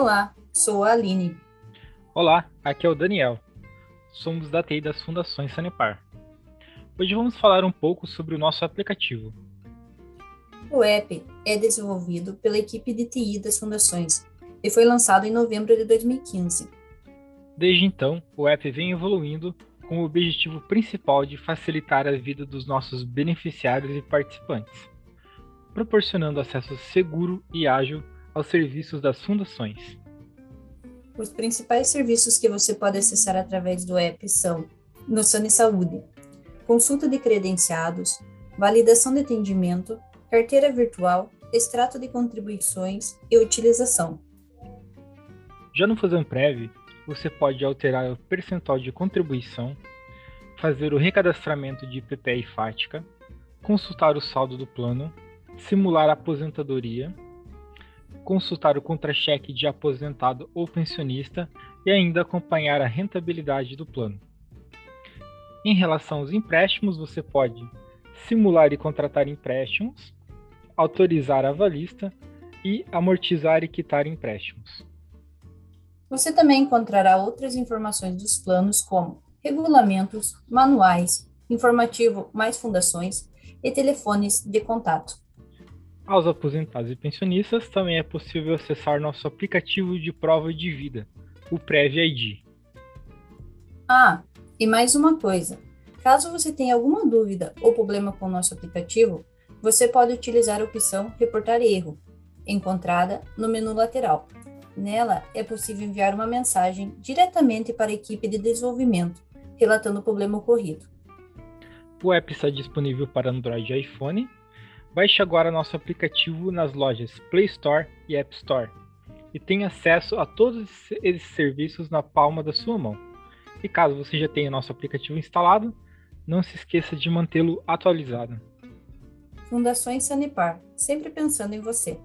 Olá, sou a Aline. Olá, aqui é o Daniel. Somos da TI das Fundações Sanepar. Hoje vamos falar um pouco sobre o nosso aplicativo. O app é desenvolvido pela equipe de TI das Fundações e foi lançado em novembro de 2015. Desde então, o app vem evoluindo com o objetivo principal de facilitar a vida dos nossos beneficiários e participantes, proporcionando acesso seguro e ágil aos serviços das fundações. Os principais serviços que você pode acessar através do app são no Sane Saúde, consulta de credenciados, validação de atendimento, carteira virtual, extrato de contribuições e utilização. Já no Prev, você pode alterar o percentual de contribuição, fazer o recadastramento de IPPE e FATICA, consultar o saldo do plano, simular a aposentadoria, consultar o contra-cheque de aposentado ou pensionista e ainda acompanhar a rentabilidade do plano. Em relação aos empréstimos, você pode simular e contratar empréstimos, autorizar avalista e amortizar e quitar empréstimos. Você também encontrará outras informações dos planos, como regulamentos, manuais, informativo mais fundações e telefones de contato. Aos aposentados e pensionistas também é possível acessar nosso aplicativo de prova de vida, o Prev ID. Ah, e mais uma coisa: caso você tenha alguma dúvida ou problema com o nosso aplicativo, você pode utilizar a opção Reportar erro, encontrada no menu lateral. Nela é possível enviar uma mensagem diretamente para a equipe de desenvolvimento, relatando o problema ocorrido. O app está disponível para Android e iPhone. Baixe agora nosso aplicativo nas lojas Play Store e App Store e tenha acesso a todos esses serviços na palma da sua mão. E caso você já tenha nosso aplicativo instalado, não se esqueça de mantê-lo atualizado. Fundações Sanepar, sempre pensando em você.